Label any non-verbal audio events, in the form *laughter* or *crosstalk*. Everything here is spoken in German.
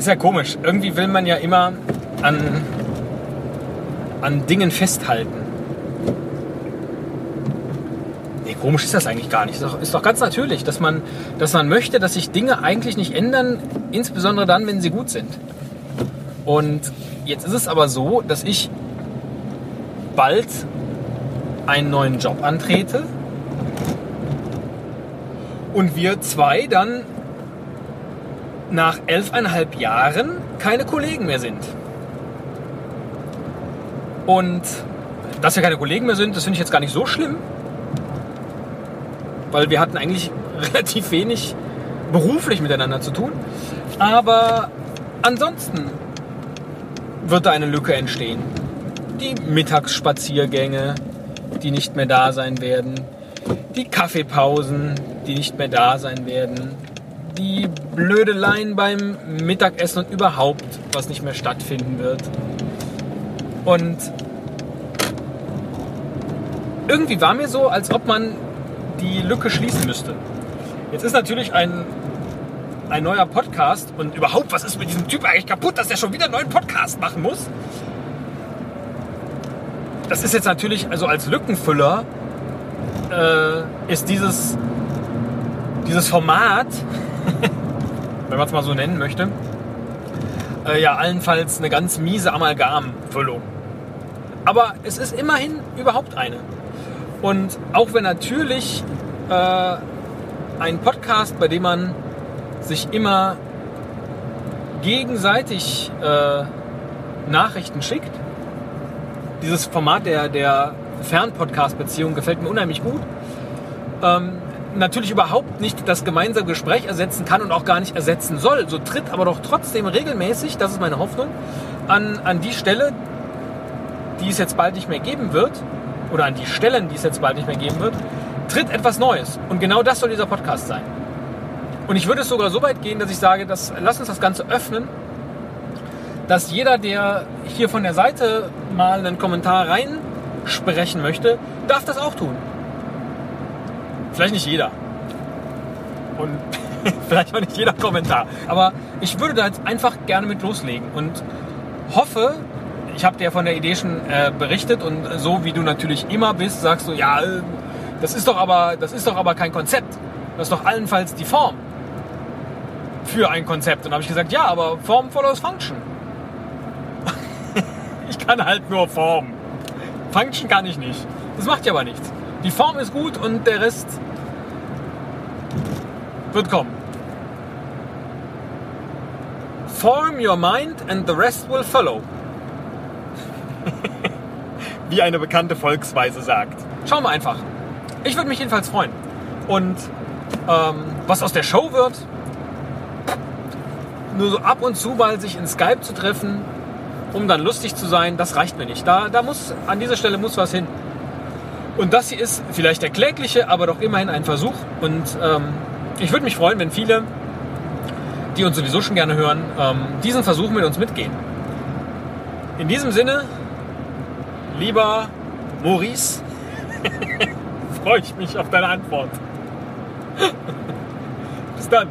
Ist ja komisch. Irgendwie will man ja immer an, an Dingen festhalten. Nee, komisch ist das eigentlich gar nicht. Ist doch, ist doch ganz natürlich, dass man, dass man möchte, dass sich Dinge eigentlich nicht ändern, insbesondere dann, wenn sie gut sind. Und jetzt ist es aber so, dass ich bald einen neuen Job antrete und wir zwei dann nach elfeinhalb Jahren keine Kollegen mehr sind. Und dass wir keine Kollegen mehr sind, das finde ich jetzt gar nicht so schlimm, weil wir hatten eigentlich *laughs* relativ wenig beruflich miteinander zu tun. Aber ansonsten wird da eine Lücke entstehen. Die Mittagsspaziergänge, die nicht mehr da sein werden. Die Kaffeepausen, die nicht mehr da sein werden. Die Blödeleien beim Mittagessen und überhaupt, was nicht mehr stattfinden wird. Und irgendwie war mir so, als ob man die Lücke schließen müsste. Jetzt ist natürlich ein, ein neuer Podcast und überhaupt, was ist mit diesem Typ eigentlich kaputt, dass er schon wieder einen neuen Podcast machen muss? Das ist jetzt natürlich, also als Lückenfüller, äh, ist dieses, dieses Format, wenn man es mal so nennen möchte, äh, ja allenfalls eine ganz miese Amalgamfüllung. Aber es ist immerhin überhaupt eine. Und auch wenn natürlich äh, ein Podcast, bei dem man sich immer gegenseitig äh, Nachrichten schickt, dieses Format der, der Fernpodcast-Beziehung gefällt mir unheimlich gut. Ähm, natürlich überhaupt nicht das gemeinsame Gespräch ersetzen kann und auch gar nicht ersetzen soll. So tritt aber doch trotzdem regelmäßig, das ist meine Hoffnung, an, an die Stelle, die es jetzt bald nicht mehr geben wird, oder an die Stellen, die es jetzt bald nicht mehr geben wird, tritt etwas Neues. Und genau das soll dieser Podcast sein. Und ich würde es sogar so weit gehen, dass ich sage, dass, lass uns das Ganze öffnen, dass jeder, der hier von der Seite mal einen Kommentar reinsprechen möchte, darf das auch tun. Vielleicht nicht jeder. Und *laughs* vielleicht auch nicht jeder Kommentar. Aber ich würde da jetzt einfach gerne mit loslegen und hoffe, ich habe dir von der Idee schon äh, berichtet und so wie du natürlich immer bist, sagst du, ja, das ist doch aber, das ist doch aber kein Konzept. Das ist doch allenfalls die Form für ein Konzept. Und habe ich gesagt, ja, aber Form follows Function. *laughs* ich kann halt nur Form. Function kann ich nicht. Das macht ja aber nichts. Die Form ist gut und der Rest wird kommen. Form your mind and the rest will follow. *laughs* Wie eine bekannte Volksweise sagt. Schauen wir einfach. Ich würde mich jedenfalls freuen. Und ähm, was aus der Show wird, nur so ab und zu mal sich in Skype zu treffen, um dann lustig zu sein, das reicht mir nicht. Da, da muss, an dieser Stelle muss was hin. Und das hier ist vielleicht der klägliche, aber doch immerhin ein Versuch. Und ähm, ich würde mich freuen, wenn viele, die uns sowieso schon gerne hören, ähm, diesen Versuch mit uns mitgehen. In diesem Sinne, lieber Maurice, *laughs* freue ich mich auf deine Antwort. *laughs* Bis dann.